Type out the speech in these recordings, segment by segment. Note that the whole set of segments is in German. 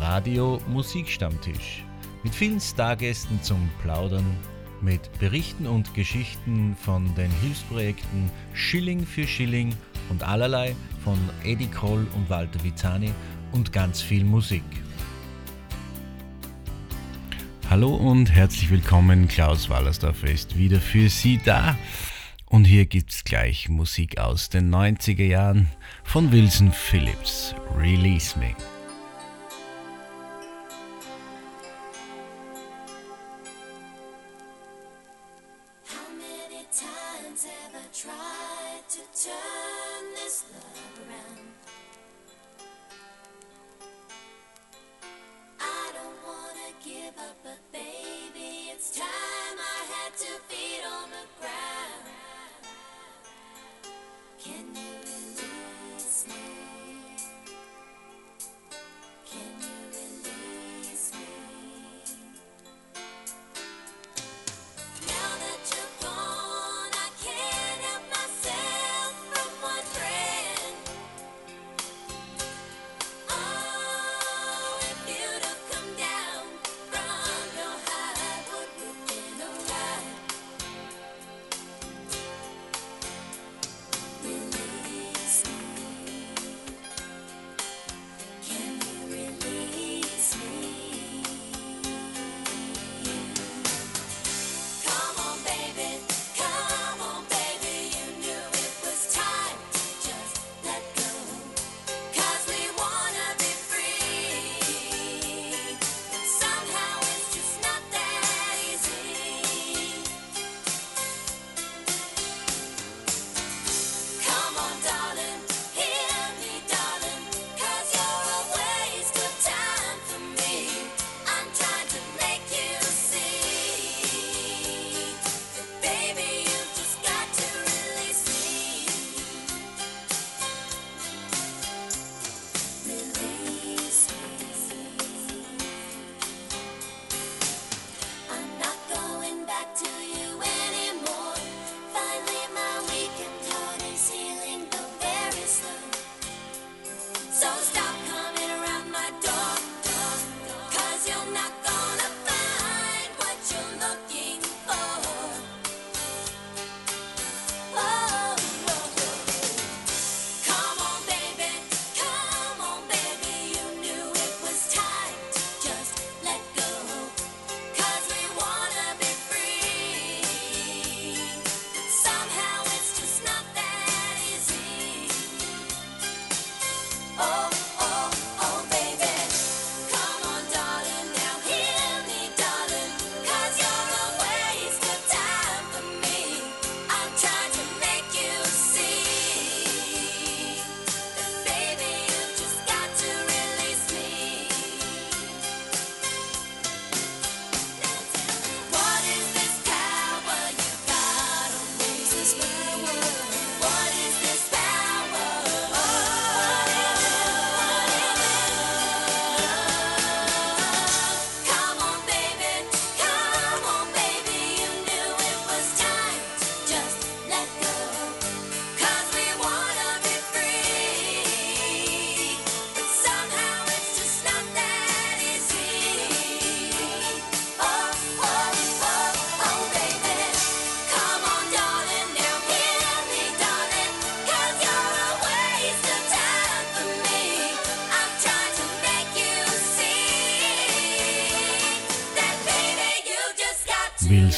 Radio Musikstammtisch. Mit vielen Stargästen zum Plaudern, mit Berichten und Geschichten von den Hilfsprojekten Schilling für Schilling und allerlei von Eddie Kroll und Walter Vizani und ganz viel Musik. Hallo und herzlich willkommen, Klaus Wallersdorf ist wieder für Sie da. Und hier gibt's gleich Musik aus den 90er Jahren von Wilson Phillips. Release Me.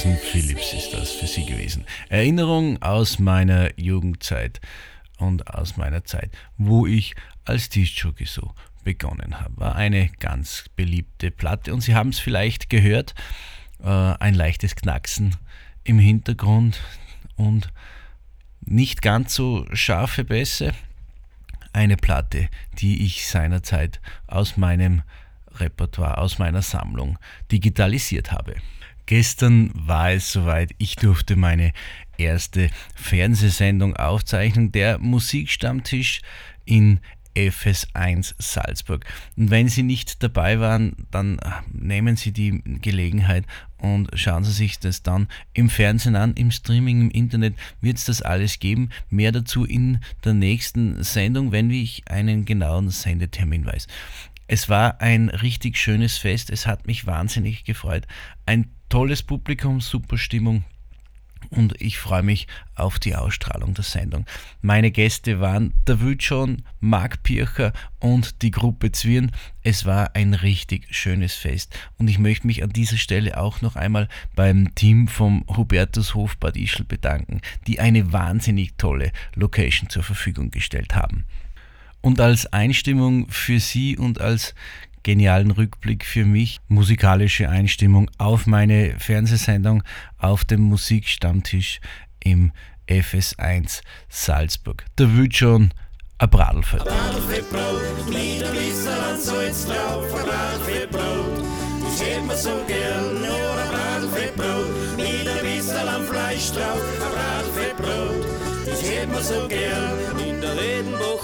Wilson Phillips ist das für Sie gewesen. Erinnerung aus meiner Jugendzeit und aus meiner Zeit, wo ich als Discjockey so begonnen habe. War eine ganz beliebte Platte und Sie haben es vielleicht gehört, äh, ein leichtes Knacksen im Hintergrund und nicht ganz so scharfe Bässe. Eine Platte, die ich seinerzeit aus meinem Repertoire, aus meiner Sammlung digitalisiert habe. Gestern war es soweit, ich durfte meine erste Fernsehsendung aufzeichnen, der Musikstammtisch in FS1 Salzburg. Und wenn Sie nicht dabei waren, dann nehmen Sie die Gelegenheit und schauen Sie sich das dann im Fernsehen an, im Streaming, im Internet wird es das alles geben. Mehr dazu in der nächsten Sendung, wenn ich einen genauen Sendetermin weiß. Es war ein richtig schönes Fest, es hat mich wahnsinnig gefreut. Ein tolles Publikum, super Stimmung und ich freue mich auf die Ausstrahlung der Sendung. Meine Gäste waren der Wütschon, Marc Pircher und die Gruppe Zwirn. Es war ein richtig schönes Fest und ich möchte mich an dieser Stelle auch noch einmal beim Team vom Hubertushof Bad Ischl bedanken, die eine wahnsinnig tolle Location zur Verfügung gestellt haben. Und als Einstimmung für Sie und als genialen Rückblick für mich, musikalische Einstimmung auf meine Fernsehsendung auf dem Musikstammtisch im FS1 Salzburg. Da wird schon ein ein Bradlfeldbrot, das hätten wir so gern, in der kriegen wir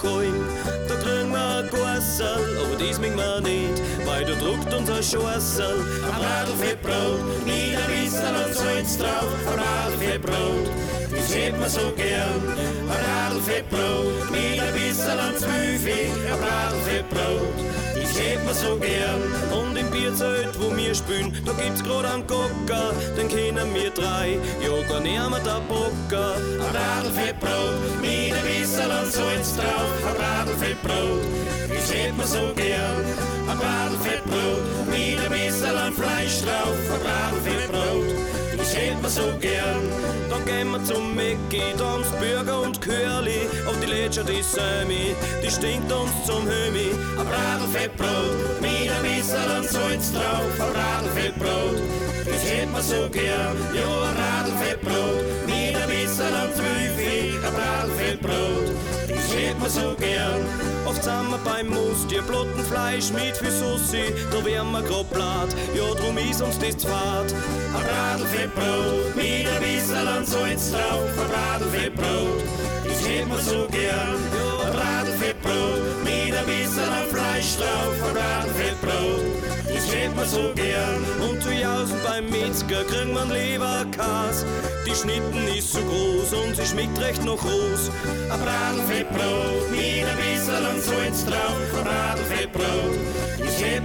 Gossel, aber dies mögen wir nicht, weil da druckt unser Schossel. Ein Radlfettbrot, mit ein bisschen und Salz drauf, ein Radlfettbrot, das hätt man so gern. Ein Radlfettbrot, mit ein bisschen und Zwiebel, ein Radlfettbrot, das hätt man so gern. Und im Bierzelt, wo wir spielen, da gibt's grad einen Cocker, den kennen wir drei, ja gar nicht mehr der Bocker. Ein Radlfettbrot, mit ein bisschen und Salz drauf, ein Radlfettbrot, das hätt man so gern. Ein Bratfettbrot mit ein bisschen an Fleisch drauf. Ein Bratfettbrot, das hätt man so gern. Dann gehen wir zum Mickey, dann's Burger und Curly. Auf die Letscher, die Sammy, die stinkt uns zum Hömi. Ein Bratfettbrot mit ein bisschen Salz drauf. Ein Bratfettbrot, das hätt man so gern. Ja, ein Bratfettbrot mit ein bisschen Zwiebel. Ein hätt man so gern. Oft sind wir beim Mustier, Blottenfleisch mit für Sussi, da wären wir grad blatt, ja drum ist uns das Fahrt. Ein Bradlfettbrot mit ein bisschen an Salz drauf, ein Bradlfettbrot, das hätt man so gern. Ja, ein Bradlfettbrot mit ein bisschen an Fleisch drauf, ein Bradlfettbrot, das hätt man so gern. Und zu Jausen beim Metzger kriegen wir Leberkas, die Schnitten ist so groß und sie schmeckt recht noch groß. Ein Bradlfettbrot mit ein bisschen an Salz drauf, ein Bradlfettbrot,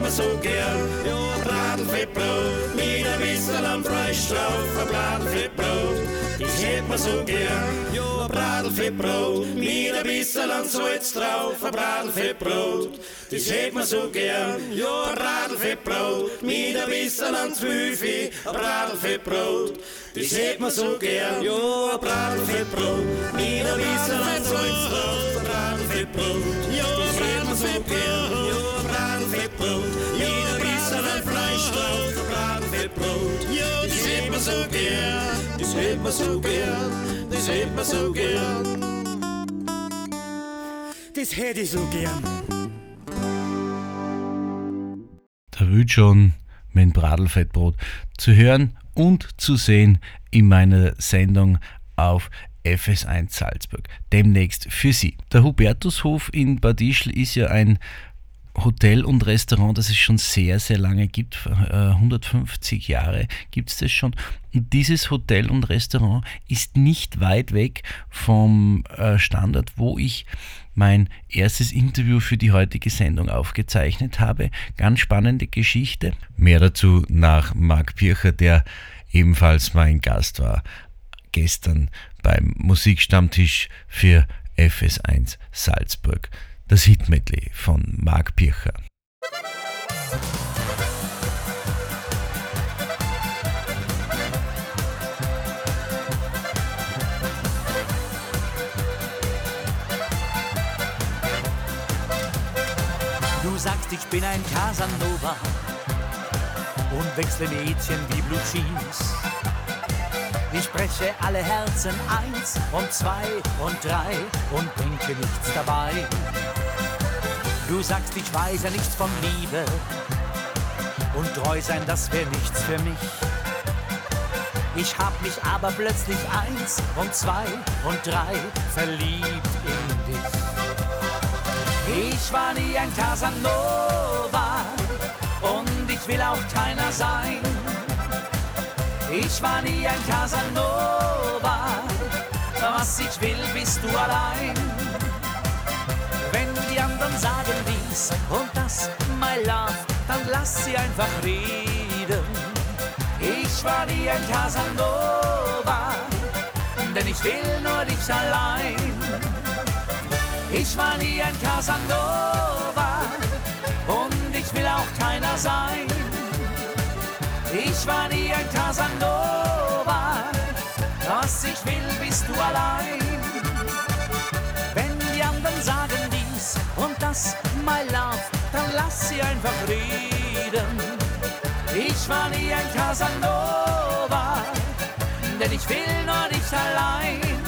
man so gern. Ja, ein Bradlfettbrot mit ein bisschen am Fleisch drauf, ein Bradlfettbrot, das hätt man so gern. Ja, ein Bradlfettbrot mit ein bisschen an Salz drauf, ein Bradlfettbrot, das hätt man so gern. Ja, ein Bradlfettbrot mit ein bisschen an Zwiebel, ein Bradlfettbrot, das hätt man so gern. Ja, ein Bradlfettbrot mit ein bisschen an Salz drauf, ein man so gern. Ja, ein man so gern. Das hätt man so gern, das hätt man so gern. Das hätte ich so gern. Da wird schon mein Bradlfettbrot zu hören und zu sehen in meiner Sendung auf FS1 Salzburg. Demnächst für Sie. Der Hubertushof in Bad Ischl ist ja ein Hotel und Restaurant, das es schon sehr, sehr lange gibt. Äh, 150 Jahre gibt es das schon. Und dieses Hotel und Restaurant ist nicht weit weg vom äh, Standort, wo ich mein erstes Interview für die heutige Sendung aufgezeichnet habe. Ganz spannende Geschichte. Mehr dazu nach Marc Pircher, der ebenfalls mein Gast war gestern beim Musikstammtisch für FS1 Salzburg. Das Hitmedley von Marc Pircher. Du sagst, ich bin ein Casanova und wechsle Mädchen wie Blue Jeans. Ich spreche alle Herzen eins und zwei und drei und denke nichts dabei. Du sagst, ich weiß ja nichts von Liebe und treu sein, das wäre nichts für mich. Ich hab mich aber plötzlich eins und zwei und drei verliebt in dich. Ich war nie ein Casanova und ich will auch keiner sein. Ich war nie ein Casanova, was ich will, bist du allein. Wenn die anderen sagen dies, und das, my love, dann lass sie einfach reden. Ich war nie ein Casanova, denn ich will nur dich allein. Ich war nie ein Casanova und ich will auch keiner sein. Ich war nie ein Casanova, was ich will, bist du allein. Wenn die anderen sagen dies und das, my love, dann lass sie einfach reden. Ich war nie ein Casanova, denn ich will nur dich allein.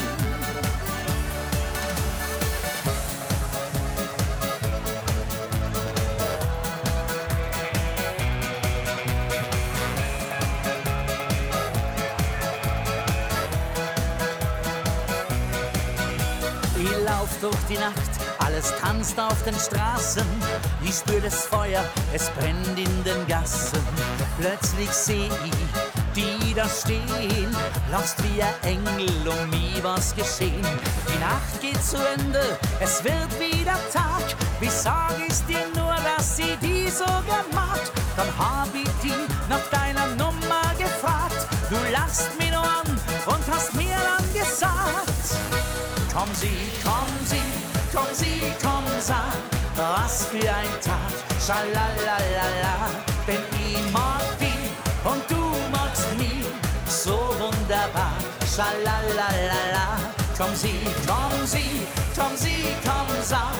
Durch die Nacht, alles tanzt auf den Straßen. Ich spür das Feuer, es brennt in den Gassen. Plötzlich seh ich die da stehen, lost wie ein Engel, um mir was geschehen. Die Nacht geht zu Ende, es wird wieder Tag. Wie sag ich dir nur, dass sie die so gemacht? Dann hab ich die nach deiner Nummer gefragt. Du lachst mir nur an und hast mir dann gesagt. Komm sie, komm sie, komm sag, was für ein Tag, schalalala, denn ich mag dich und du magst mich so wunderbar, schalalala. Komm sie, komm sie, komm sie, komm sag,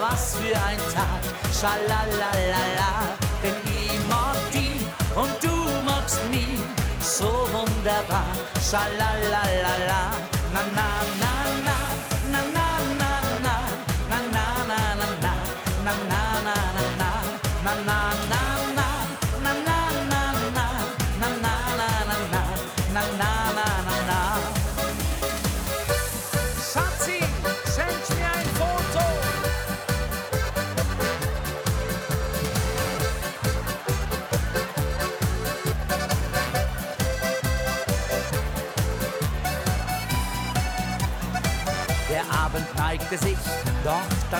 was für ein Tag, schalalala, denn ich mag dich und du magst mich so wunderbar, schalalala, na na na na. Na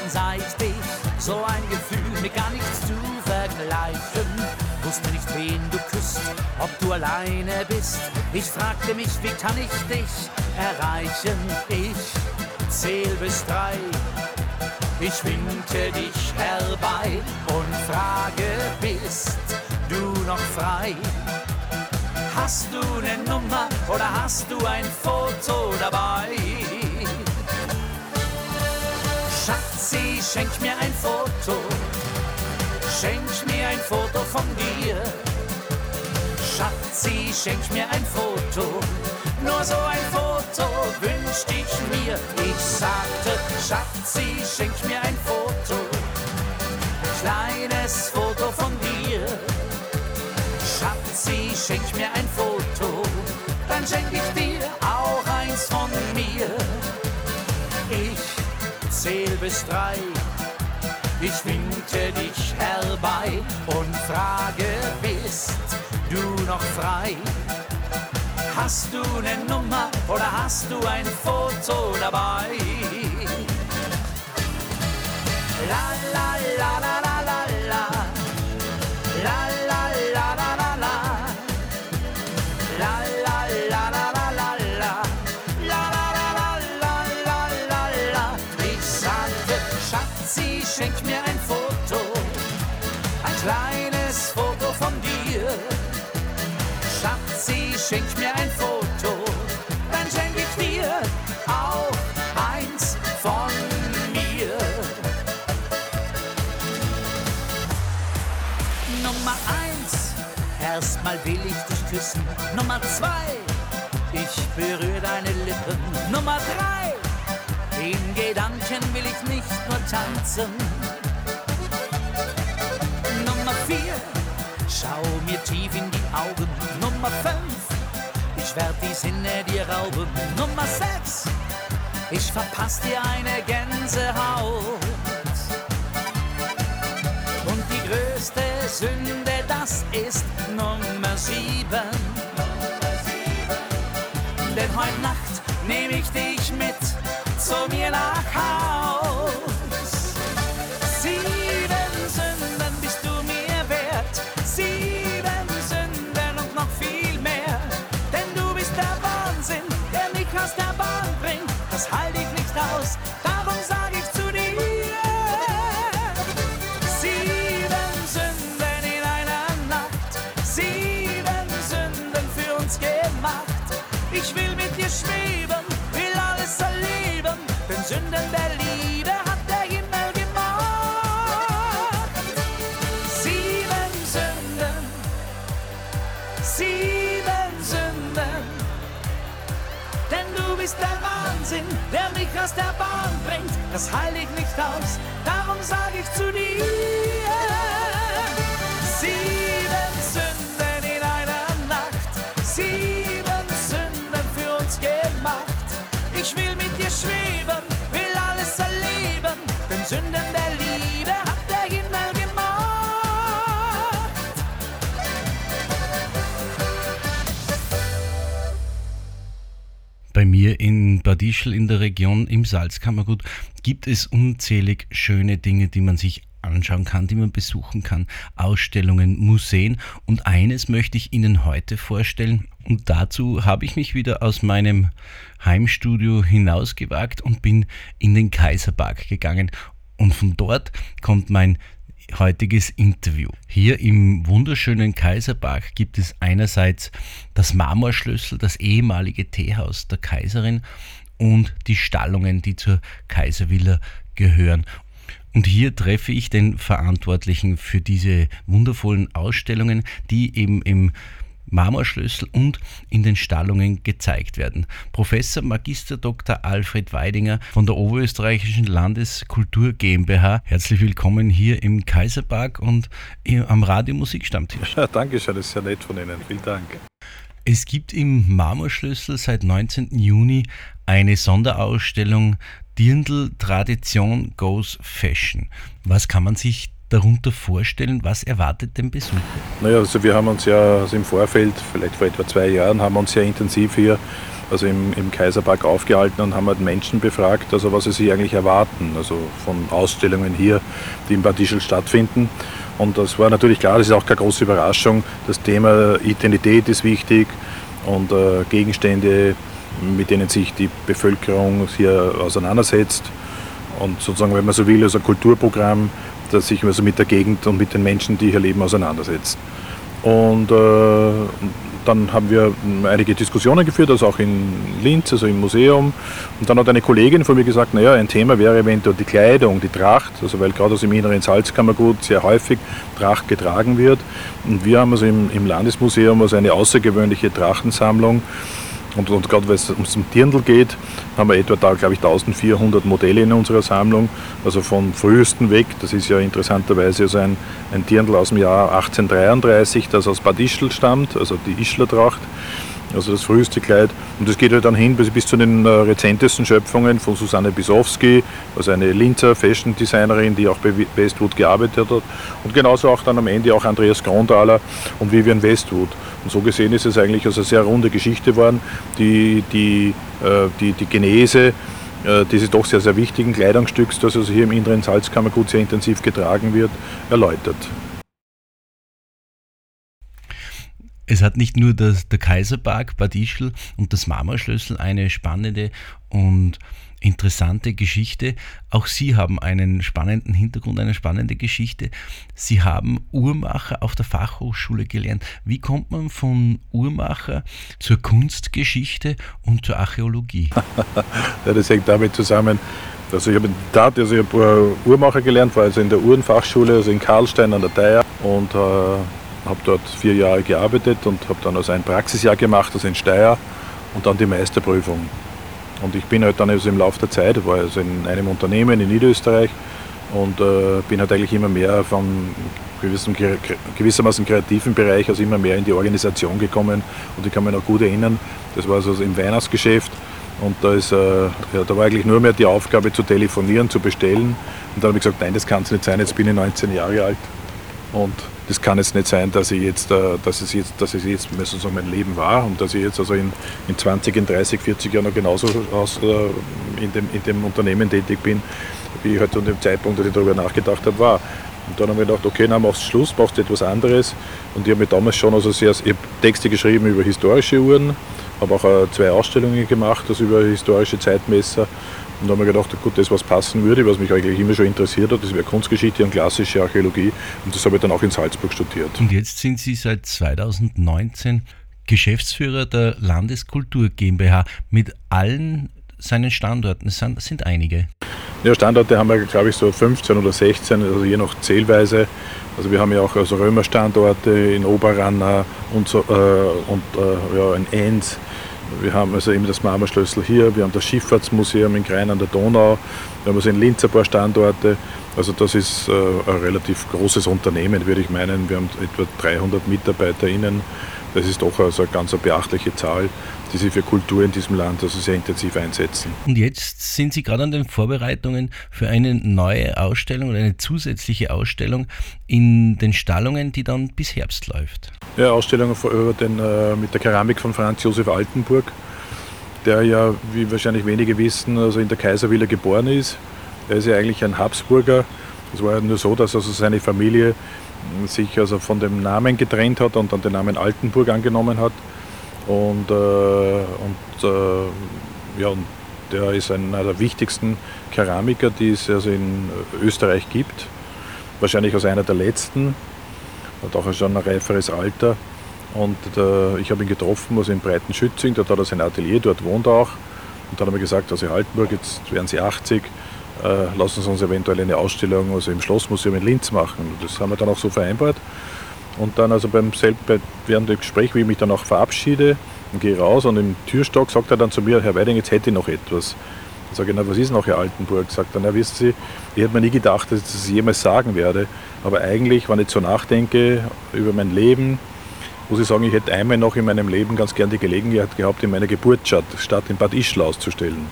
dann sah ich dich. So ein Gefühl, mit gar nichts zu vergleichen. Wusste nicht, wen du küsst, ob du alleine bist. Ich fragte mich, wie kann ich dich erreichen? Ich zähl bis drei. Ich winke dich herbei und frage, bist du noch frei? Hast du ne Nummer oder hast du ein Foto dabei? Schatzi, schenk mir ein Foto. Schenk mir ein Foto von dir. Schatzi, schenk mir ein Foto. Nur so ein Foto wünscht ich mir. Ich sagte, Schatzi, schenk mir ein Foto. Kleines Foto von dir. Schatzi, schenk mir ein Foto. Dann schenk ich dir bis drei. Ich winke dich herbei und frage, bist du noch frei? Hast du ne Nummer oder hast du ein Foto dabei? La la la la la schenk mir ein Foto Dann schenk ich dir auch eins von mir Nummer eins, erstmal will ich dich küssen. Nummer zwei, ich berühre deine Lippen. Nummer drei, in Gedanken will ich nicht nur tanzen. Nummer vier, schau mir tief in die Augen. Nummer fünf, ich werd die Sinne dir rauben. Nummer sechs, ich verpass dir eine Gänsehaut. Und die größte Sünde, das ist Nummer sieben. Denn heute Nacht nehme ich dich mit zu mir nach Haus. Das halte ich nicht aus, darum sag ich zu dir. Sieben Sünden in einer Nacht, sieben Sünden für uns gemacht. Ich will mit dir schweben, will alles erleben, denn Sünden der Liebe hat der Himmel gemacht. Bei mir in Bad Ischl in der Region im Salzkammergut gibt es unzählig schöne Dinge, die man sich anschauen kann, die man besuchen kann, Ausstellungen, Museen? Und eines möchte ich Ihnen heute vorstellen. Und dazu habe ich mich wieder aus meinem Heimstudio hinausgewagt und bin in den Kaiserpark gegangen. Und von dort kommt mein heutiges Interview. Hier im wunderschönen Kaiserpark gibt es einerseits das Marmorschlüssel, das ehemalige Teehaus der Kaiserin und die Stallungen, die zur Kaiservilla gehören. Und hier treffe ich den Verantwortlichen für diese wundervollen Ausstellungen, die eben im Marmorschlüssel und in den Stallungen gezeigt werden. Professor Magister Dr. Alfred Weidinger von der Oberösterreichischen Landeskultur GmbH. Herzlich willkommen hier im Kaiserpark und am Radio Musikstammtisch. Ja, danke schön, das ist sehr nett von Ihnen. Vielen Dank. Es gibt im Marmorschlüssel seit 19. Juni eine Sonderausstellung Dirndl Tradition Goes Fashion. Was kann man sich darunter vorstellen? Was erwartet den Besucher? Naja, also wir haben uns ja also im Vorfeld, vielleicht vor etwa zwei Jahren, haben uns sehr intensiv hier also im, im Kaiserpark aufgehalten und haben halt Menschen befragt, also was sie sich eigentlich erwarten, also von Ausstellungen hier, die in Bad Ischl stattfinden. Und das war natürlich klar, das ist auch keine große Überraschung. Das Thema Identität ist wichtig und äh, Gegenstände, mit denen sich die Bevölkerung hier auseinandersetzt. Und sozusagen, wenn man so will, also ein Kulturprogramm, das sich also mit der Gegend und mit den Menschen, die hier leben, auseinandersetzt. Und äh, dann haben wir einige Diskussionen geführt, also auch in Linz, also im Museum. Und dann hat eine Kollegin von mir gesagt, naja, ein Thema wäre eventuell die Kleidung, die Tracht, also weil gerade aus dem inneren Salzkammergut sehr häufig Tracht getragen wird. Und wir haben also im, im Landesmuseum also eine außergewöhnliche Trachtensammlung und, und gerade wenn es ums Dirndl geht, haben wir etwa da, glaube ich, 1400 Modelle in unserer Sammlung. Also vom frühesten weg, das ist ja interessanterweise also ein, ein Dirndl aus dem Jahr 1833, das aus Bad Ischl stammt, also die Ischler Tracht also das früheste Kleid. Und das geht halt dann hin bis, bis zu den äh, rezentesten Schöpfungen von Susanne Bisowski, also eine Linzer Fashion Designerin, die auch bei Westwood gearbeitet hat. Und genauso auch dann am Ende auch Andreas Grondhaler und Vivian Westwood. Und so gesehen ist es eigentlich also eine sehr runde Geschichte geworden, die die, äh, die, die Genese äh, dieses doch sehr, sehr wichtigen Kleidungsstücks, das also hier im inneren Salzkammergut sehr intensiv getragen wird, erläutert. Es hat nicht nur das, der Kaiserpark Bad Ischl und das Marmorschlössl eine spannende und interessante Geschichte. Auch Sie haben einen spannenden Hintergrund, eine spannende Geschichte. Sie haben Uhrmacher auf der Fachhochschule gelernt. Wie kommt man von Uhrmacher zur Kunstgeschichte und zur Archäologie? das hängt damit zusammen, also ich habe in Tat, also ich habe Uhrmacher gelernt, war also in der Uhrenfachschule, also in Karlstein an der Theier und äh, habe dort vier Jahre gearbeitet und habe dann also ein Praxisjahr gemacht, also in Steyr und dann die Meisterprüfung. Und ich bin halt dann also im Laufe der Zeit, war also in einem Unternehmen in Niederösterreich und äh, bin halt eigentlich immer mehr vom gewissen, gewissermaßen kreativen Bereich, also immer mehr in die Organisation gekommen. Und ich kann mich noch gut erinnern, das war also im Weihnachtsgeschäft und da, ist, äh, ja, da war eigentlich nur mehr die Aufgabe zu telefonieren, zu bestellen. Und dann habe ich gesagt, nein, das kann es nicht sein, jetzt bin ich 19 Jahre alt. Und das kann jetzt nicht sein, dass ich jetzt, äh, dass es jetzt, dass es jetzt sozusagen mein Leben war und dass ich jetzt also in, in 20, in 30, 40 Jahren noch genauso aus, äh, in, dem, in dem Unternehmen tätig bin, wie ich halt zu dem Zeitpunkt, als ich darüber nachgedacht habe, war. Und dann habe ich gedacht, okay, dann machst du Schluss, machst du etwas anderes. Und ich habe mir damals schon also sehr, ich Texte geschrieben über historische Uhren, habe auch äh, zwei Ausstellungen gemacht, also über historische Zeitmesser und da haben wir gedacht, gut, das, was passen würde, was mich eigentlich immer schon interessiert hat, das wäre Kunstgeschichte und klassische Archäologie. Und das habe ich dann auch in Salzburg studiert. Und jetzt sind Sie seit 2019 Geschäftsführer der Landeskultur GmbH mit allen seinen Standorten. Es sind, sind einige. Ja, Standorte haben wir, glaube ich, so 15 oder 16, also je nach Zählweise. Also wir haben ja auch also Römerstandorte in Oberranna und, so, äh, und äh, ja, in Enns Wir haben also eben das Marmerschlössl hier, wir haben das Schifffahrtsmuseum in Grein an der Donau, wir haben also in Linz ein paar Standorte. Also das ist äh, ein relativ großes Unternehmen, würde ich meinen. Wir haben etwa 300 MitarbeiterInnen. Das ist doch also eine ganz beachtliche Zahl, die sich für Kultur in diesem Land also sehr intensiv einsetzen. Und jetzt sind Sie gerade an den Vorbereitungen für eine neue Ausstellung oder eine zusätzliche Ausstellung in den Stallungen, die dann bis Herbst läuft. Ja, Ausstellung über den, äh, mit der Keramik von Franz Josef Altenburg, der ja, wie wahrscheinlich wenige wissen, also in der Kaiservilla geboren ist. Er ist ja eigentlich ein Habsburger. Es war ja nur so, dass also seine Familie sich also von dem Namen getrennt hat und dann den Namen Altenburg angenommen hat. Und, äh, und, äh, ja, der ist einer der wichtigsten Keramiker, die es also in Österreich gibt. Wahrscheinlich als einer der letzten, hat auch schon ein reiferes Alter. Und äh, ich habe ihn getroffen, also in Breitenschützing, dort hat er sein Atelier, dort wohnt er auch. Und dann habe ich gesagt, also Altenburg, jetzt werden Sie 80, äh, lassen Sie uns eventuell eine Ausstellung also im Schlossmuseum in Linz machen. Das haben wir dann auch so vereinbart. Und dann also beim bei, während dem Gespräch, wie ich mich dann auch verabschiede und gehe raus und im Türstock sagt er dann zu mir, Herr Weiding, jetzt hätte ich noch etwas. Ich sage, na, was ist noch Herr Altenburg? Sagt er, na, wissen Sie, ich hätte mir nie gedacht, dass ich das jemals sagen werde. Aber eigentlich, wenn ich so nachdenke über mein Leben, muss ich sagen, ich hätte einmal noch in meinem Leben ganz gern die Gelegenheit gehabt, in meiner Geburtsstadt in Bad Ischl auszustellen.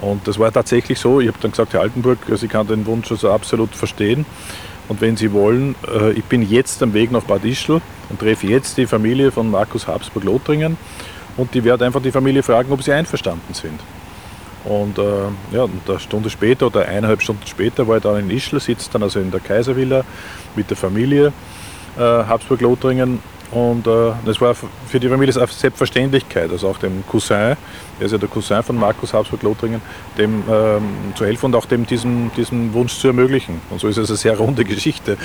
Und das war tatsächlich so. Ich habe dann gesagt, Herr Altenburg, also ich kann den Wunsch also absolut verstehen. Und wenn Sie wollen, äh, ich bin jetzt am Weg nach Bad Ischl und treffe jetzt die Familie von Markus Habsburg-Lothringen und die werde einfach die Familie fragen, ob sie einverstanden sind. Und äh, ja, eine Stunde später oder eineinhalb Stunden später war ich dann in Ischl, sitze dann also in der Kaiservilla mit der Familie äh, Habsburg-Lothringen und äh, das war für die Familie eine Selbstverständlichkeit, also auch dem Cousin, er ist ja der Cousin von Markus Habsburg-Lothringen, dem ähm, zu helfen und auch dem diesen, diesen Wunsch zu ermöglichen. Und so ist es eine sehr runde Geschichte.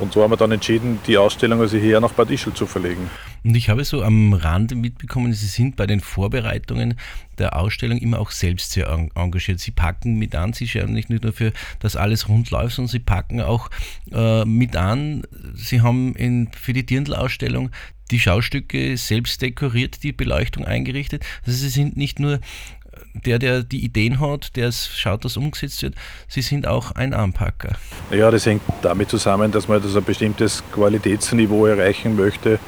Und so haben wir dann entschieden, die Ausstellung also hierher nach Bad Ischl zu verlegen. Und ich habe so am Rande mitbekommen, Sie sind bei den Vorbereitungen der Ausstellung immer auch selbst sehr engagiert. Sie packen mit an, Sie schauen nicht nur dafür, dass alles rund läuft, sondern Sie packen auch äh, mit an. Sie haben in, für die Dirndl-Ausstellung die Schaustücke selbst dekoriert, die Beleuchtung eingerichtet. Also Sie sind nicht nur der, der die Ideen hat, der schaut, dass umgesetzt wird, Sie sind auch ein Anpacker. Ja, das hängt damit zusammen, dass man das ein bestimmtes Qualitätsniveau erreichen möchte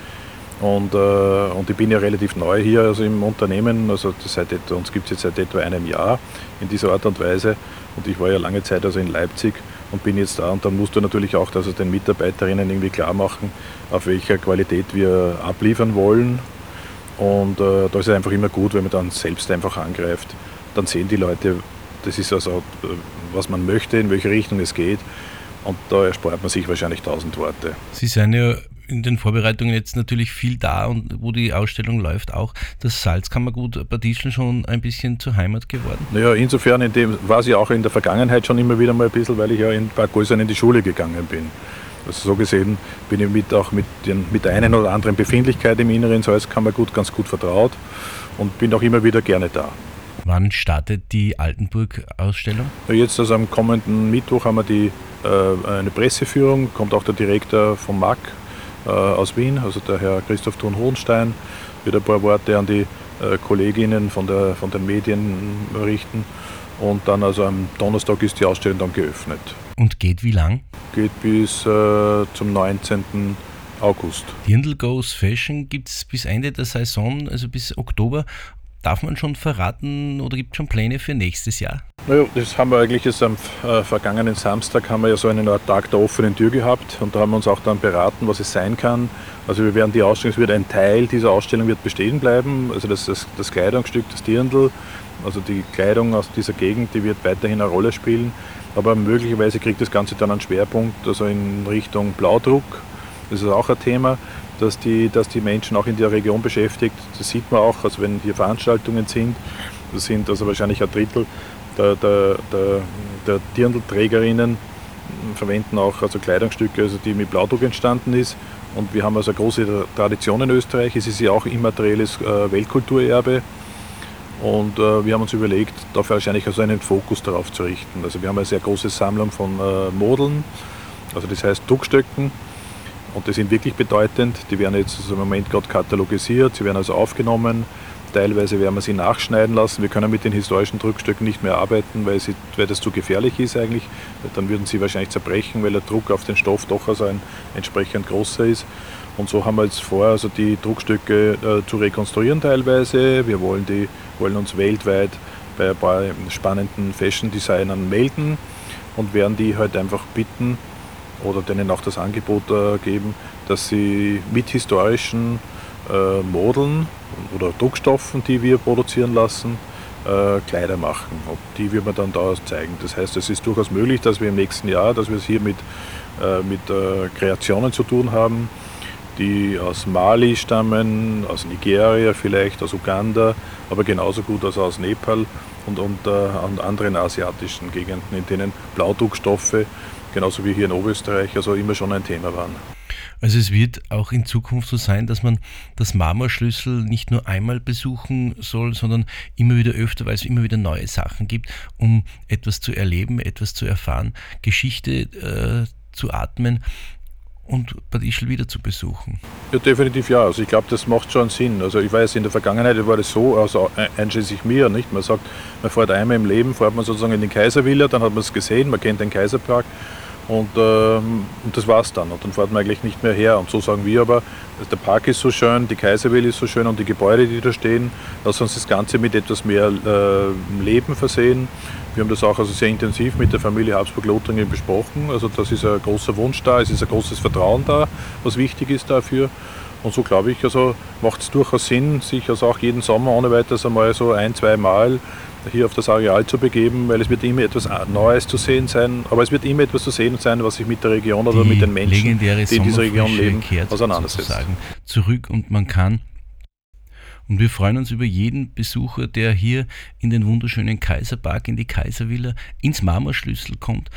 und, äh, und ich bin ja relativ neu hier also im Unternehmen, also seit, uns gibt es jetzt seit etwa einem Jahr in dieser Art und Weise. Und ich war ja lange Zeit also in Leipzig und bin jetzt da. Und dann musst du natürlich auch also den Mitarbeiterinnen irgendwie klar machen, auf welcher Qualität wir abliefern wollen. Und äh, da ist es einfach immer gut, wenn man dann selbst einfach angreift. Dann sehen die Leute, das ist also, äh, was man möchte, in welche Richtung es geht. Und da erspart man sich wahrscheinlich tausend Worte. Sie sind ja in den Vorbereitungen jetzt natürlich viel da und wo die Ausstellung läuft auch. Das Salzkammergut Bad Ischl schon ein bisschen zur Heimat geworden? Naja, insofern in dem, war sie auch in der Vergangenheit schon immer wieder mal ein bisschen, weil ich ja in Bad Golsheim in die Schule gegangen bin. Also so gesehen bin ich mit, auch mit, den, mit der einen oder anderen Befindlichkeit im inneren Salzkammergut ganz gut vertraut und bin auch immer wieder gerne da. Wann startet die Altenburg-Ausstellung? Jetzt also am kommenden Mittwoch haben wir die, äh, eine Presseführung, kommt auch der Direktor vom MAC äh, aus Wien, also der Herr Christoph Thun-Hohenstein, wird ein paar Worte an die äh, Kolleginnen von, der, von den Medien richten. Und dann also am Donnerstag ist die Ausstellung dann geöffnet. Und geht wie lang? Geht bis äh, zum 19. August. Dirndl Goes Fashion gibt es bis Ende der Saison, also bis Oktober. Darf man schon verraten oder gibt es schon Pläne für nächstes Jahr? Naja, das haben wir eigentlich jetzt am äh, vergangenen Samstag haben wir ja so einen Tag der offenen Tür gehabt und da haben wir uns auch dann beraten, was es sein kann. Also wir werden die Ausstellung, es wird ein Teil dieser Ausstellung wird bestehen bleiben, also das, das, das Kleidungsstück, das Dirndl, also die Kleidung aus dieser Gegend, die wird weiterhin eine Rolle spielen, aber möglicherweise kriegt das Ganze dann einen Schwerpunkt, also in Richtung Blaudruck, das ist auch ein Thema dass die, dass die Menschen auch in der Region beschäftigt. Das sieht man auch, also wenn hier Veranstaltungen sind, das sind also wahrscheinlich ein Drittel der, der, der, der Dirndlträgerinnen verwenden auch also Kleidungsstücke, also die mit Blaudruck entstanden ist. Und wir haben also eine große Tradition in Österreich. Es ist ja auch immaterielles äh, Weltkulturerbe. Und äh, wir haben uns überlegt, da wahrscheinlich also einen Fokus darauf zu richten. Also wir haben eine sehr große Sammlung von äh, Modeln, also das heißt Druckstöcken und die sind wirklich bedeutend. Die werden jetzt im Moment gerade katalogisiert, sie werden also aufgenommen Teilweise werden wir sie nachschneiden lassen. Wir können mit den historischen Druckstücken nicht mehr arbeiten, weil, sie, weil das zu gefährlich ist eigentlich. Dann würden sie wahrscheinlich zerbrechen, weil der Druck auf den Stoff doch also ein entsprechend großer ist. Und so haben wir jetzt vor, also die Druckstücke äh, zu rekonstruieren teilweise. Wir wollen, die, wollen uns weltweit bei ein paar spannenden Fashion-Designern melden und werden die halt einfach bitten oder denen auch das Angebot äh, geben, dass sie mit historischen äh, Modeln oder Druckstoffen, die wir produzieren lassen, äh, Kleider machen. Und die wird man dann da zeigen. Das heißt, es ist durchaus möglich, dass wir im nächsten Jahr, dass wir es hier mit, mit Kreationen zu tun haben, die aus Mali stammen, aus Nigeria vielleicht, aus Uganda, aber genauso gut als aus Nepal und, und äh, anderen asiatischen Gegenden, in denen Blaudruckstoffe, genauso wie hier in Oberösterreich, also immer schon ein Thema waren. Also es wird auch in Zukunft so sein, dass man das Marmorschlüssel nicht nur einmal besuchen soll, sondern immer wieder öfter, weil es immer wieder neue Sachen gibt, um etwas zu erleben, etwas zu erfahren, Geschichte äh, zu atmen und Bad Ischl wieder zu besuchen? Ja, definitiv ja. Also ich glaube, das macht schon Sinn. Also ich weiß, in der Vergangenheit war das so, also einschließlich mir, nicht? Man sagt, man fährt einmal im Leben, fährt man sozusagen in den Kaiservilla, dann hat man es gesehen, man kennt den Kaiserpark und, ähm, und das war's dann. Und dann fährt man eigentlich nicht mehr her. Und so sagen wir aber, der Park ist so schön, die Kaiserwelle ist so schön und die Gebäude, die da stehen, lass uns das Ganze mit etwas mehr äh, Leben versehen. Wir haben das auch also sehr intensiv mit der Familie Habsburg-Lothringen besprochen. Also das ist ein großer Wunsch da, es ist ein großes Vertrauen da, was wichtig ist dafür. Und so glaube ich, also macht es durchaus Sinn, sich also auch jeden Sommer ohne weiteres einmal so ein, zwei Mal hier auf das Areal zu begeben, weil es wird immer etwas Neues zu sehen sein, aber es wird immer etwas zu sehen sein, was sich mit der Region oder mit den Menschen, die in dieser Region leben, auseinandersetzt. Zurück und man kann und wir freuen uns über jeden Besucher, der hier in den wunderschönen Kaiserpark, in die Kaiservilla, ins Marmorschlüssel kommt,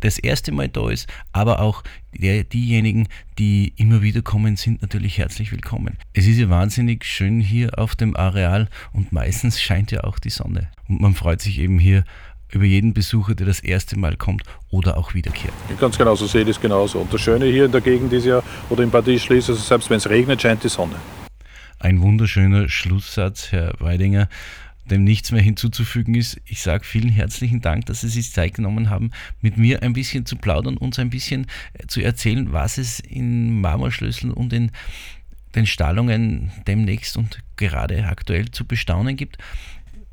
das erste Mal da ist, aber auch der, diejenigen, die immer wieder kommen, sind natürlich herzlich willkommen. Es ist ja wahnsinnig schön hier auf dem Areal und meistens scheint ja auch die Sonne. Und man freut sich eben hier über jeden Besucher, der das erste Mal kommt oder auch wiederkehrt. Ganz genau, so sehe ich das genauso. Und das Schöne hier in der Gegend ist ja, oder im Bad Ischl ist, also selbst wenn es regnet, scheint die Sonne. Ein wunderschöner Schlusssatz, Herr Weidinger dem nichts mehr hinzuzufügen ist. Ich sage vielen herzlichen Dank, dass Sie sich Zeit genommen haben, mit mir ein bisschen zu plaudern, uns ein bisschen äh, zu erzählen, was es in Marmorschlüsseln und in den Stallungen demnächst und gerade aktuell zu bestaunen gibt.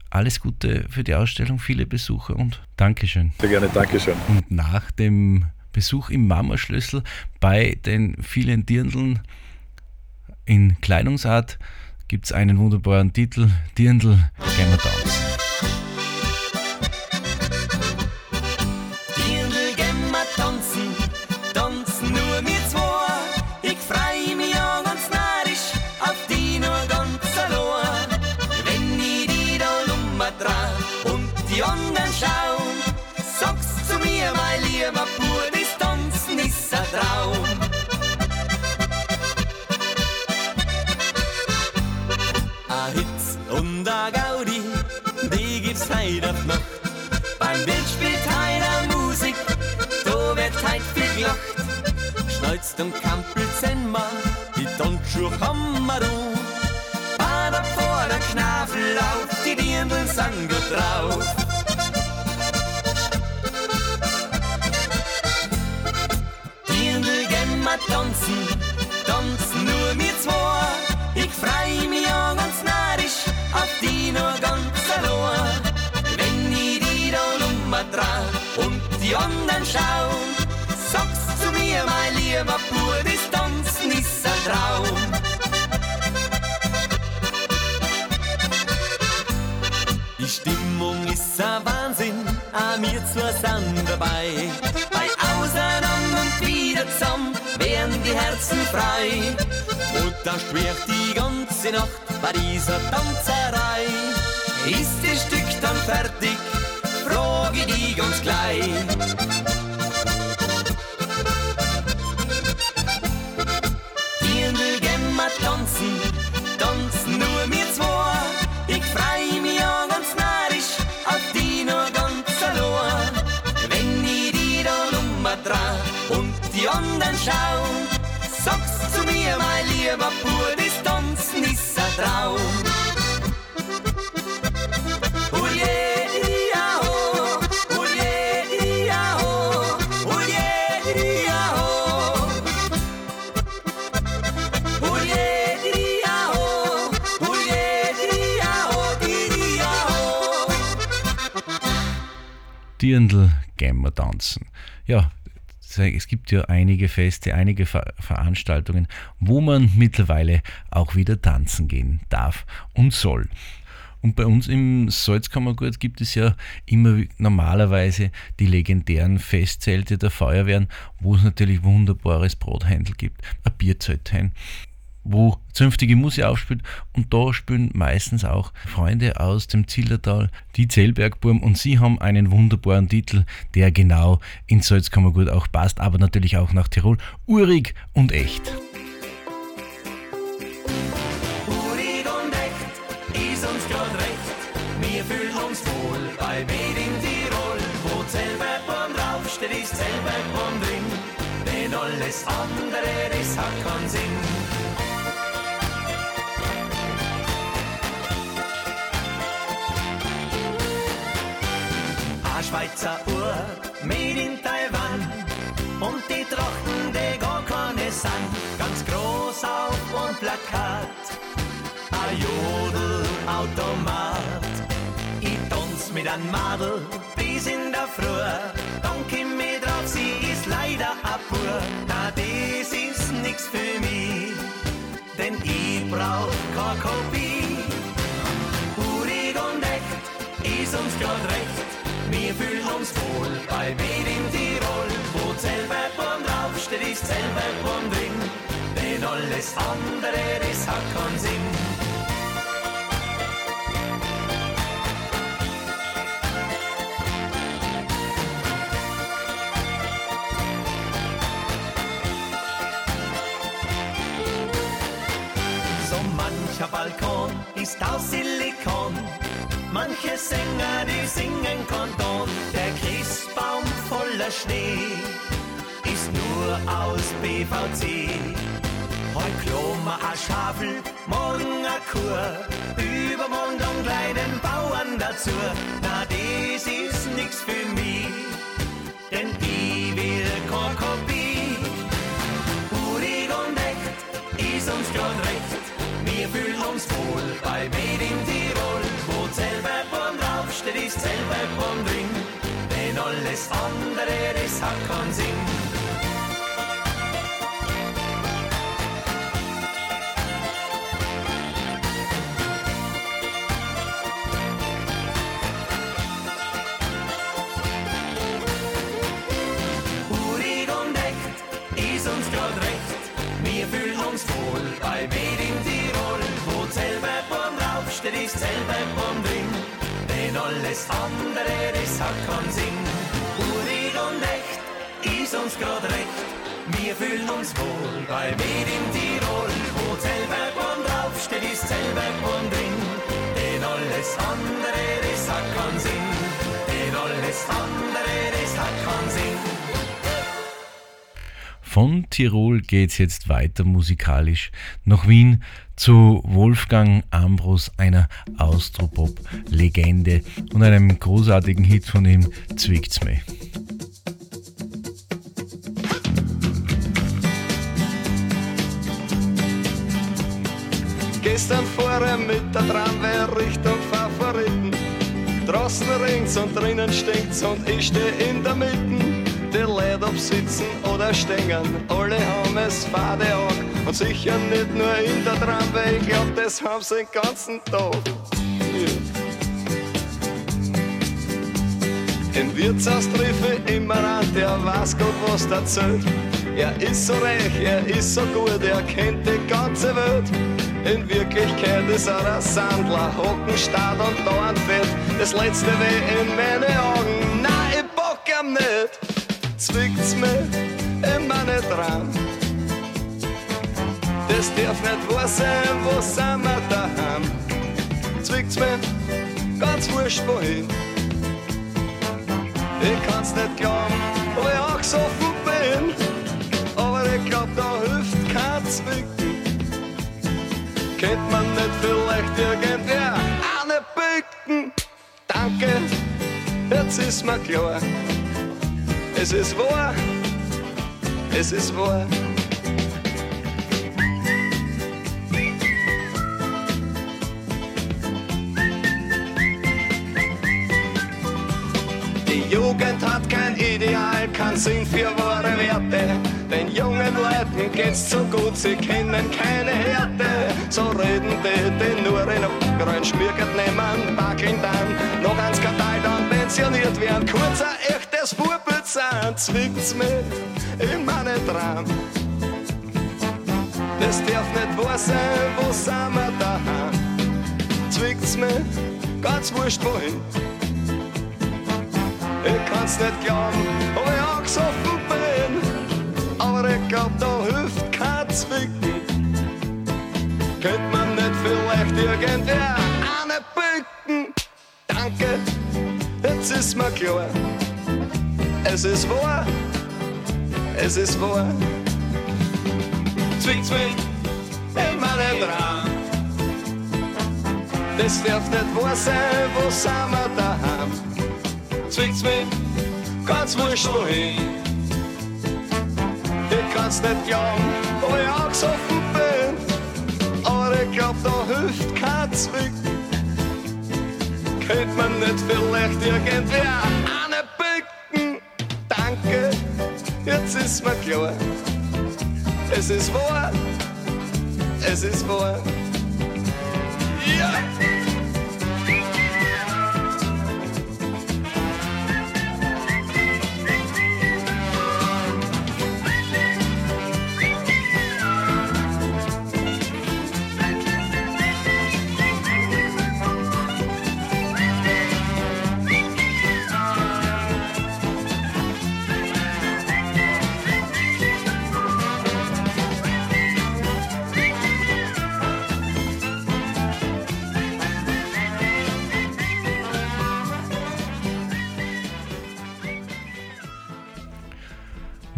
Alles Gute für die Ausstellung, viele Besucher und Dankeschön. Sehr gerne, Dankeschön. Und nach dem Besuch im Marmorschlüssel bei den vielen Dirndln in Kleidungsart gibt es einen wunderbaren Titel, Dirndl, gehen wir tanzen. Schneuzt und Kampel Zenma, die Tonschuhe haben wir du. Bader vor der Knafel auf, die Dirndl sang drauf. Dirndl gehen wir tanzen, tanzen nur mir zwei. Ich freu mich auch ganz narrisch auf die nur ganz allein. Wenn ich die da Nummer dreh und die anderen schauen, sagst zu mir, mein lieber Bub, das Tanzen ist ein Traum. Die Stimmung ist ein Wahnsinn, auch zwei sind dabei. Bei Auseinander und wieder zusammen werden die Herzen frei. Und da schwirrt die ganze Nacht bei dieser Tanzerei. Ist das Stück dann fertig? Frage die ganz gleich. Traum. Dirndl gehen wir tanzen. Ja, es gibt ja einige Feste, einige Ver Veranstaltungen, wo man mittlerweile auch wieder tanzen gehen darf und soll. Und bei uns im Salzkammergut gibt es ja immer normalerweise die legendären Festzelte der Feuerwehren, wo es natürlich wunderbares Brothändel gibt, ein Bierzelthain wo zünftige Musik aufspielt. Und da spielen meistens auch Freunde aus dem Zillertal, die Zellbergburm. Und sie haben einen wunderbaren Titel, der genau ins Salzkammergut auch passt, aber natürlich auch nach Tirol, urig und echt. Urig und echt ist uns grad recht, wir fühlen uns wohl bei Made in Tirol, wo Zellbergburm draufsteht, ist Zellbergburm drin, denn alles andere, das hat keinen Sinn. Schweizer Uhr, made in Taiwan. Und die Trachten, die gar keine sind, ganz groß auf und Plakat. A Jodelautomat. Ich tanz mit einem Madel bis in der Früh. Dann komm ich drauf, sie ist leider abur. Na, das ist nix für mich, denn ich brauch keine Kopie. Urig und echt ist uns grad recht wir fühlen uns wohl bei Made in Tirol, wo Zellbergbahn draufsteht, ist Zellbergbahn drin. Denn alles andere, das hat keinen Sinn. So mancher Balkon ist aus Silikon Manche Sänger, die singen Kanton, der Christbaum voller Schnee ist nur aus PVC. Heute Kloma a Schafel, morgen a Kur, übermorgen dann gleich den Bauern dazu. Na, das ist nix für mich, denn ich will keine Kopie. Urig und echt ist uns grad recht, wir fühlen uns wohl bei Zellbergbahn draufsteht, ist Zellbergbahn drin. Denn alles andere, das hat keinen Sinn. Und echt ist uns grad recht. Wir fühlen uns wohl bei Made in Tirol, wo Zellbergbahn draufsteht, ist Zellbergbahn alles andere, das hat keinen Sinn. Urig und echt ist uns grad recht. Wir fühlen uns wohl bei Made in Tirol, wo Zellbergbahn draufsteht, ist Zellbergbahn drin. Denn alles andere, das hat keinen Sinn. Denn alles andere, das hat keinen Sinn. Von Tirol geht's jetzt weiter musikalisch nach Wien zu Wolfgang Ambros, einer Austropop-Legende und einem großartigen Hit von ihm, Zwickt's mir. Gestern fuhr mit der Tramway Richtung Favoriten. Draußen ringt's und drinnen stinkt's und ich steh in der Mitte die Leute ob sitzen oder stehen, alle haben es fade an. Und sicher nicht nur in der Tramway, ich glaub, das haben sie den ganzen Tag. In Wirtshaus treffe immer an, der weiß Gott, was erzählt. Er ist so reich, er ist so gut, er kennt die ganze Welt. In Wirklichkeit ist er ein Sandler, Hockenstaat und Dornfett. Das letzte weh in meine Augen, nein, ich bock ihm nicht zwickt's mir immer nicht dran. Das darf nicht wahr sein, wo sind wir daheim? Zwickt's mir ganz wurscht wohin. Ich kann's nicht glauben, wo ich auch so bin. Aber ich glaub, da hilft kein Zwicken. Kennt man nicht vielleicht irgendwer eine Bücken? Danke, jetzt ist mir klar. Es ist wahr, es ist wahr. Die Yoga keinen Sinn für wahre Werte. Den jungen Leuten geht's so gut, sie kennen keine Härte. So reden die, die nur in Grün schmirgert nehmen, wackeln dann, noch ans Kartei dann pensioniert werden. Kurz ein echtes Vorbild sein, zwickt's mich in meine Traum. Das darf nicht wahr sein, wo sind wir daheim? Zwickt's mich, ganz wurscht wohin. Ich kann's nicht glauben, ob ich angesoffen bin. Aber ich glaub, da hilft kein Zwicken. Könnte man nicht vielleicht irgendwer eine bücken? Danke, jetzt ist mir klar. Es ist wahr, es ist wahr. Zwick, zwick, meinen Traum. Das darf nicht wahr sein, wo sind wir daheim? Zwick, zwick, ganz wurscht wohin. Ich kann's nicht glauben, ob ich angesoffen bin. Aber ich glaub, da hilft kein Zwick. Könnte man nicht vielleicht irgendwer? Danke, jetzt ist mir klar. Es ist wahr, es ist wahr. Ja!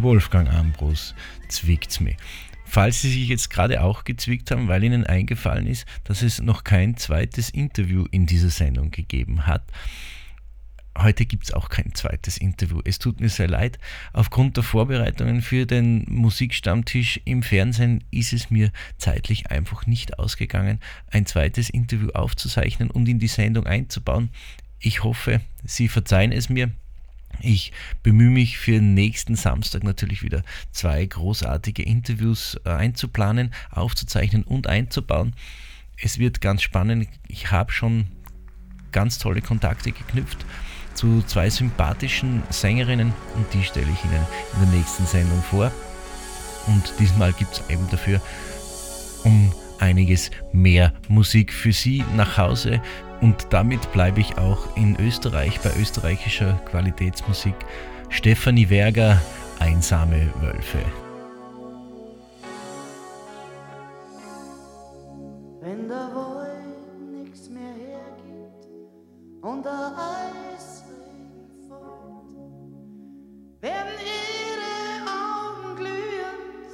Wolfgang Ambros zwickt's mir. Falls Sie sich jetzt gerade auch gezwickt haben, weil Ihnen eingefallen ist, dass es noch kein zweites Interview in dieser Sendung gegeben hat. Heute gibt es auch kein zweites Interview. Es tut mir sehr leid. Aufgrund der Vorbereitungen für den Musikstammtisch im Fernsehen ist es mir zeitlich einfach nicht ausgegangen, ein zweites Interview aufzuzeichnen und in die Sendung einzubauen. Ich hoffe, Sie verzeihen es mir. Ich bemühe mich für nächsten Samstag natürlich wieder zwei großartige Interviews äh, einzuplanen, aufzuzeichnen und einzubauen. Es wird ganz spannend. Ich habe schon ganz tolle Kontakte geknüpft zu zwei sympathischen Sängerinnen und die stelle ich Ihnen in der nächsten Sendung vor. Und diesmal gibt es eben dafür um einiges mehr Musik für Sie nach Hause. Und damit bleibe ich auch in Österreich bei österreichischer Qualitätsmusik. Stefanie Werger, Einsame Wölfe. Wenn der Wald nichts mehr hergibt und der Eisregen fällt, werden ihre Augen glühend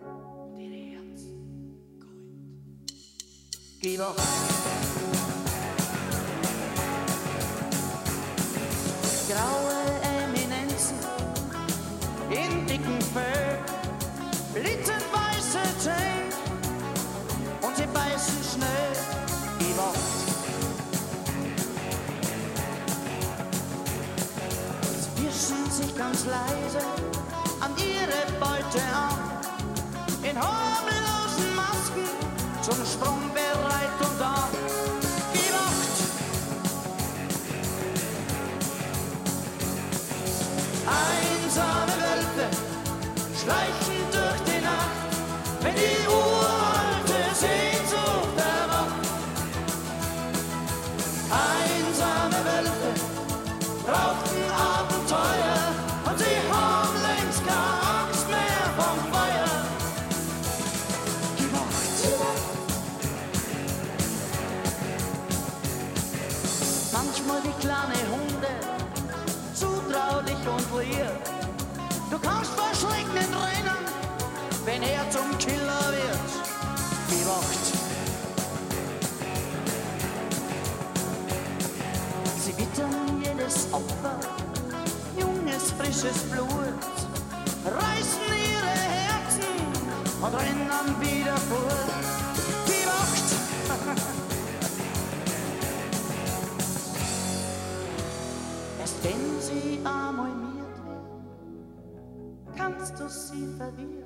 und ihre Herzen kalt. Geh doch ganz leise an ihre Beute an, in harmlosen Masken zum Sprung frisches Blut, reißen ihre Herzen und rennen wieder vor. Die Wacht! Erst wenn sie amäumiert werden, kannst du sie verwirren.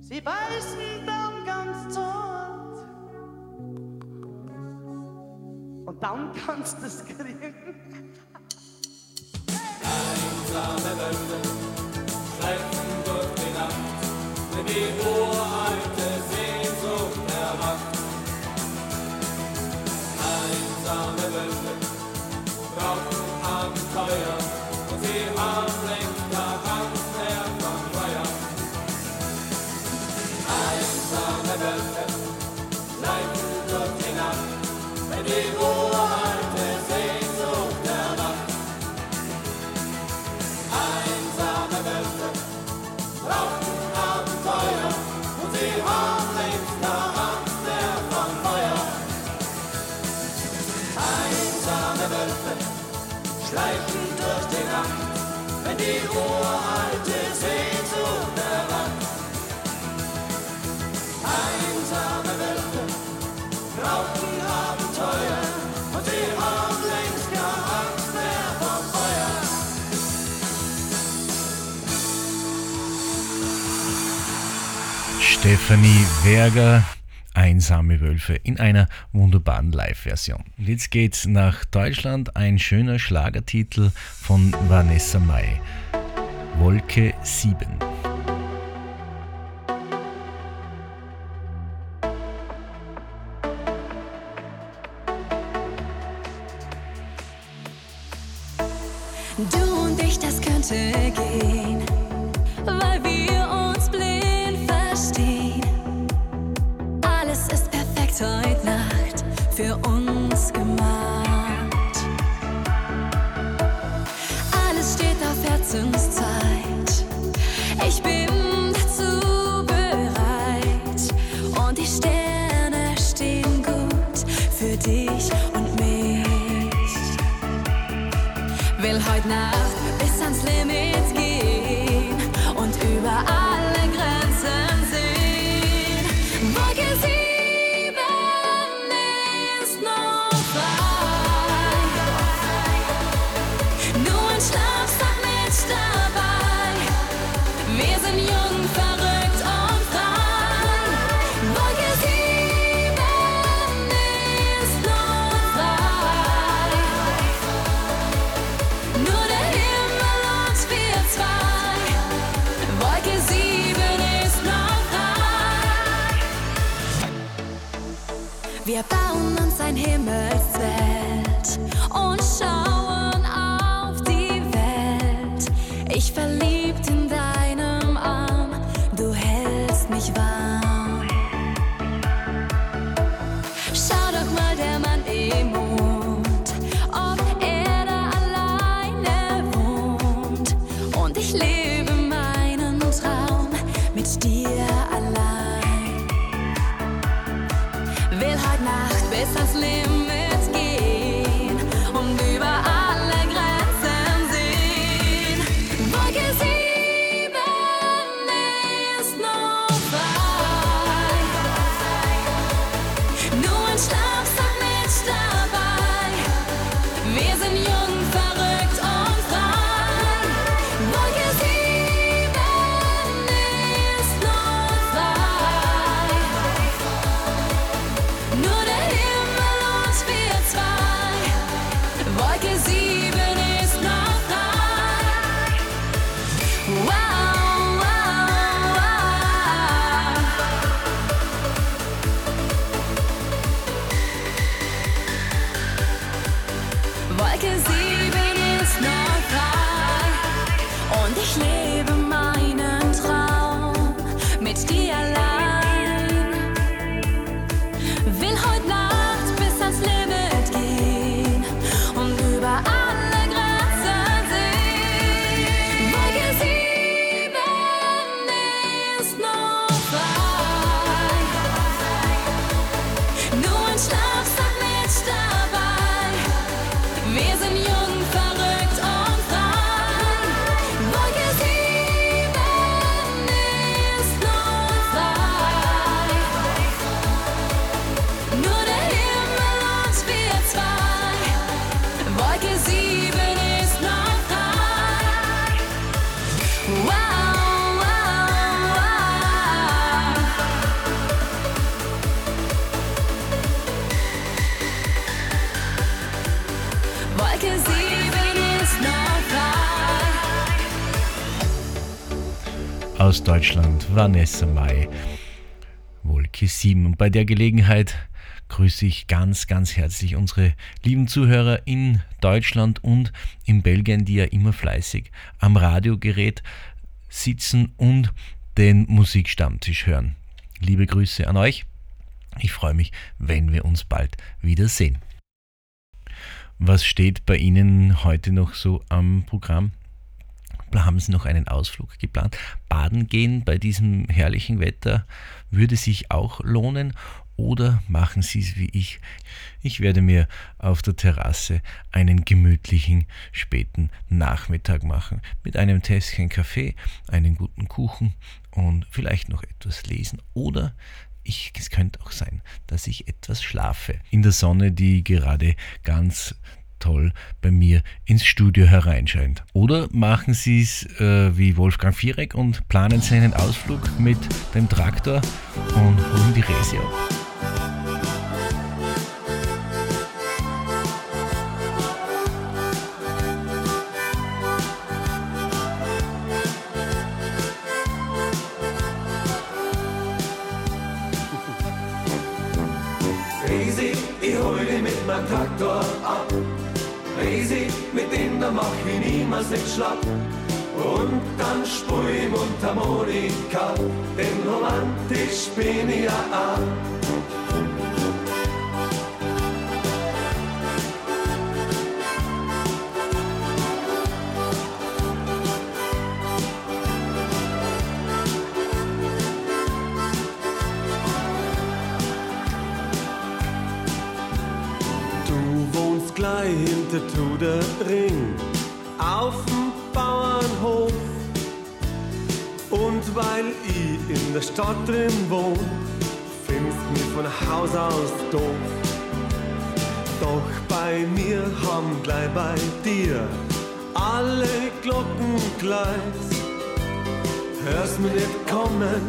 Sie beißen dann ganz zart und dann kannst du es kriegen. Stephanie Werger, Einsame Wölfe, in einer wunderbaren Live-Version. Jetzt geht's nach Deutschland, ein schöner Schlagertitel von Vanessa May. Wolke 7. dich und mich. Will heute Nacht Wow. Deutschland, Vanessa Mai, Wolke 7. Und bei der Gelegenheit grüße ich ganz, ganz herzlich unsere lieben Zuhörer in Deutschland und in Belgien, die ja immer fleißig am Radiogerät sitzen und den Musikstammtisch hören. Liebe Grüße an euch. Ich freue mich, wenn wir uns bald wiedersehen. Was steht bei Ihnen heute noch so am Programm? Haben Sie noch einen Ausflug geplant? Baden gehen bei diesem herrlichen Wetter würde sich auch lohnen oder machen Sie es wie ich. Ich werde mir auf der Terrasse einen gemütlichen späten Nachmittag machen mit einem Tässchen Kaffee, einem guten Kuchen und vielleicht noch etwas lesen oder ich, es könnte auch sein, dass ich etwas schlafe in der Sonne, die gerade ganz toll bei mir ins Studio hereinscheint. Oder machen Sie es äh, wie Wolfgang Viereck und planen Sie einen Ausflug mit dem Traktor und holen die Resi ab. Niemals nicht schlapp. Und dann spur ich Mundharmonika, denn romantisch bin ich ja auch. hinter Trudering auf dem Bauernhof. Und weil ich in der Stadt drin wohn, findest mich von Haus aus doof. Doch bei mir haben gleich bei dir alle Glocken gleich. Hörst mir nicht kommen,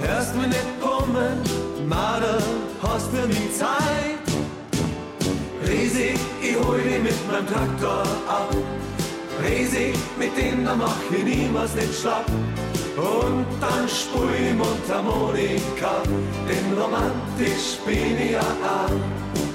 hörst mir nicht kommen, Marder, hast für mich Zeit. Riesig, ich hol dich mit meinem Traktor ab. Riesig, mit da mach ich niemals nicht schlapp. Und dann spul ich Mundharmonika, denn romantisch bin ich ja auch.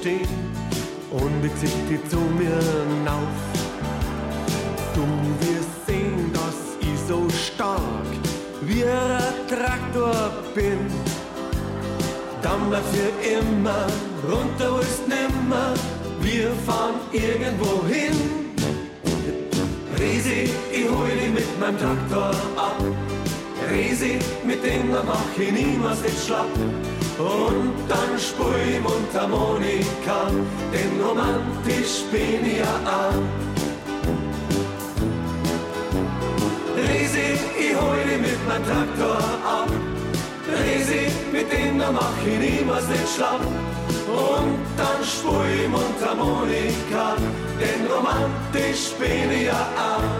Stehen und ich zieh die zu mir hinauf. Du wirst sehen, dass ich so stark wie ein Traktor bin. Dann bleib für immer, runter wo ist nimmer, wir fahren irgendwo hin. Resi, ich hol dich mit meinem Traktor ab. Resi, mit dem mach ich niemals nicht schlapp. Und dann spur ich Mundharmonika, denn romantisch bin ich ja auch. Resi, ich hol dich mit meinem Traktor ab. Resi, mit dem mach ich niemals nicht schlapp. Und dann spur ich Mundharmonika, denn romantisch bin ich ja auch.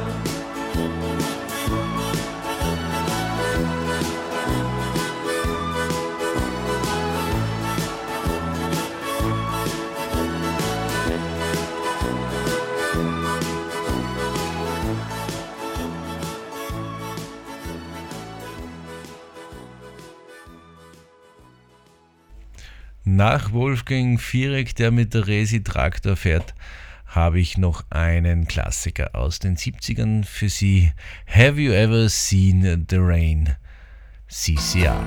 Nach Wolfgang Viereck, der mit der Resi Traktor fährt, habe ich noch einen Klassiker aus den 70ern für Sie. Have you ever seen the rain? CCR.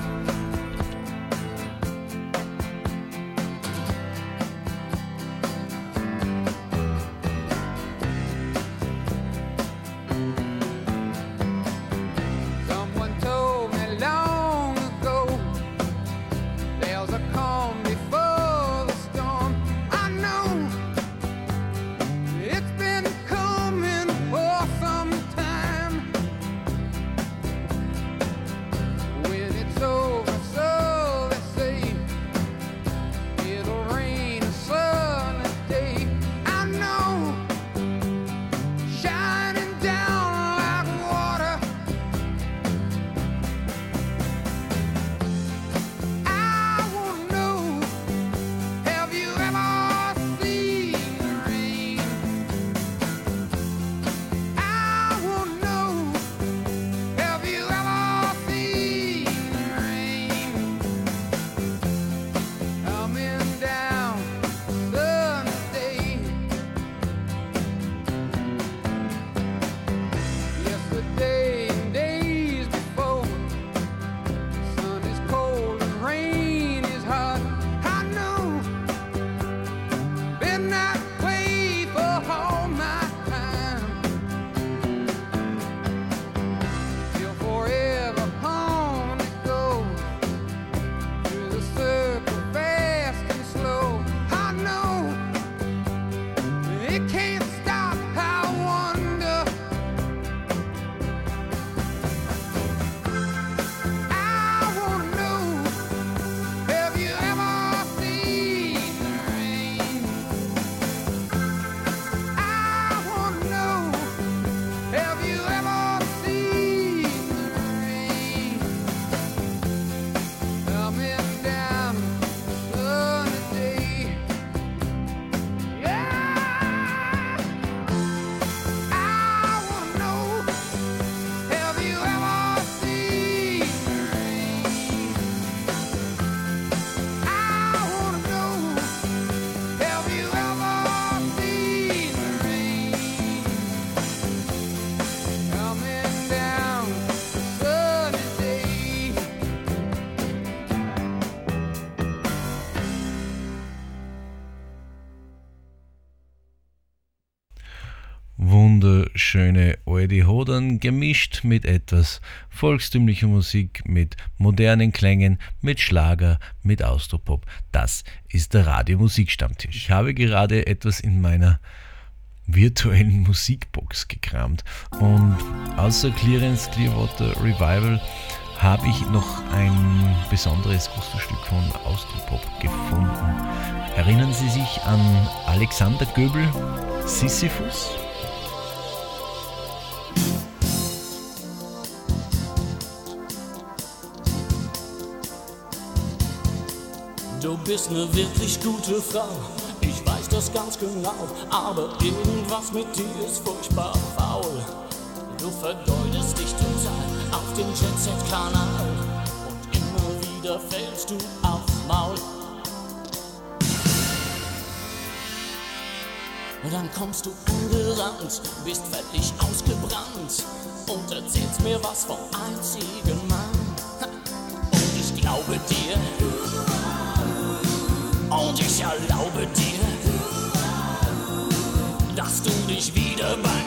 Alte Hodern gemischt mit etwas volkstümlicher Musik, mit modernen Klängen, mit Schlager, mit Austropop. Das ist der Radiomusikstammtisch. Ich habe gerade etwas in meiner virtuellen Musikbox gekramt und außer Clearance Clearwater Revival habe ich noch ein besonderes Gusto-Stück von Austropop gefunden. Erinnern Sie sich an Alexander Göbel, Sisyphus? Du bist eine wirklich gute Frau, ich weiß das ganz genau, aber irgendwas mit dir ist furchtbar faul. Du vergeudest dich total auf den Jet-Set-Kanal und immer wieder fällst du aufs Maul. Dann kommst du angerannt, bist völlig ausgebrannt und erzählst mir was vom einzigen Mann. Und ich glaube dir, und ich erlaube dir, dass du dich wieder bei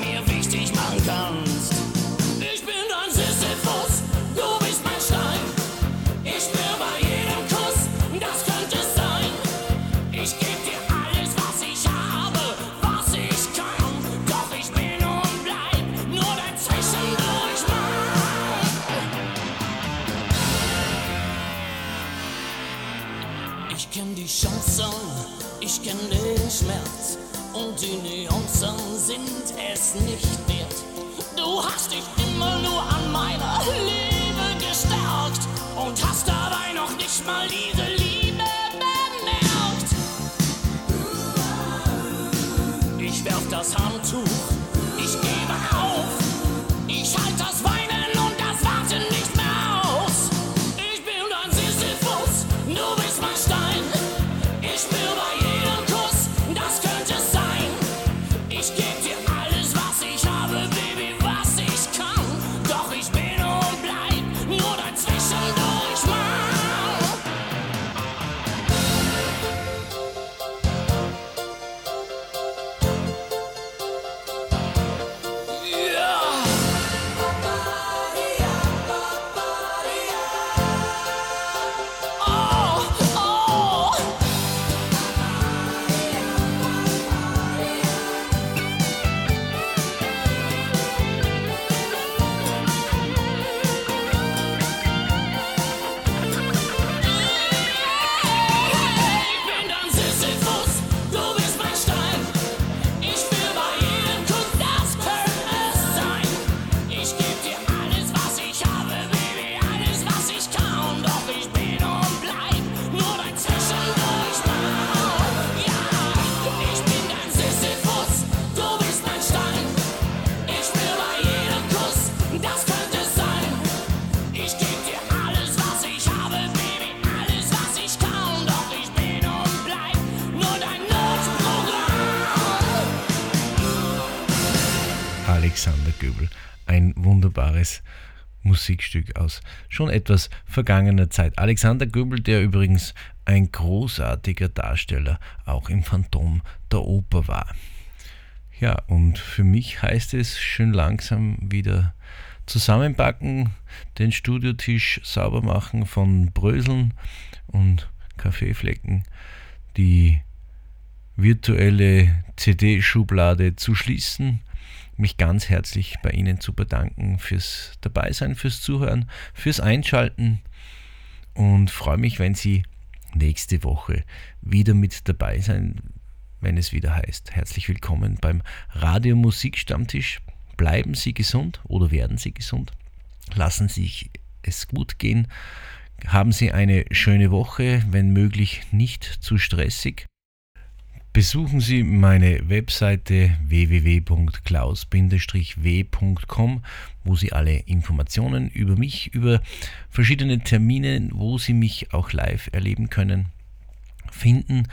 die Nuancen sind es nicht wert. Du hast dich immer nur an meiner Liebe gestärkt und hast dabei noch nicht mal diese Liebe bemerkt. Ich werf das Handtuch, ich gebe auf, ich halt das Weinen Musikstück aus schon etwas vergangener Zeit. Alexander Göbel, der übrigens ein großartiger Darsteller auch im Phantom der Oper war. Ja, und für mich heißt es schön langsam wieder zusammenpacken, den Studiotisch sauber machen von Bröseln und Kaffeeflecken, die virtuelle CD-Schublade zu schließen, mich ganz herzlich bei Ihnen zu bedanken fürs Dabeisein, fürs Zuhören, fürs Einschalten und freue mich, wenn Sie nächste Woche wieder mit dabei sein, wenn es wieder heißt. Herzlich willkommen beim Radio Musik Stammtisch. Bleiben Sie gesund oder werden Sie gesund. Lassen Sie es gut gehen. Haben Sie eine schöne Woche, wenn möglich nicht zu stressig. Besuchen Sie meine Webseite www.klaus-w.com, wo Sie alle Informationen über mich, über verschiedene Termine, wo Sie mich auch live erleben können, finden.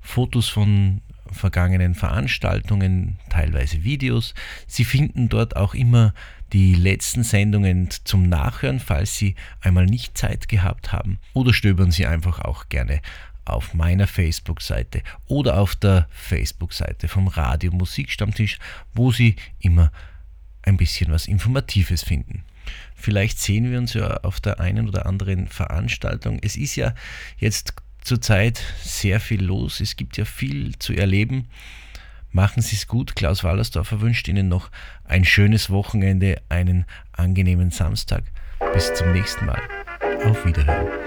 Fotos von vergangenen Veranstaltungen, teilweise Videos. Sie finden dort auch immer die letzten Sendungen zum Nachhören, falls Sie einmal nicht Zeit gehabt haben. Oder stöbern Sie einfach auch gerne auf meiner Facebook-Seite oder auf der Facebook-Seite vom Radio Musikstammtisch, wo Sie immer ein bisschen was Informatives finden. Vielleicht sehen wir uns ja auf der einen oder anderen Veranstaltung. Es ist ja jetzt zurzeit sehr viel los. Es gibt ja viel zu erleben. Machen Sie es gut. Klaus Wallersdorfer wünscht Ihnen noch ein schönes Wochenende, einen angenehmen Samstag. Bis zum nächsten Mal. Auf Wiederhören.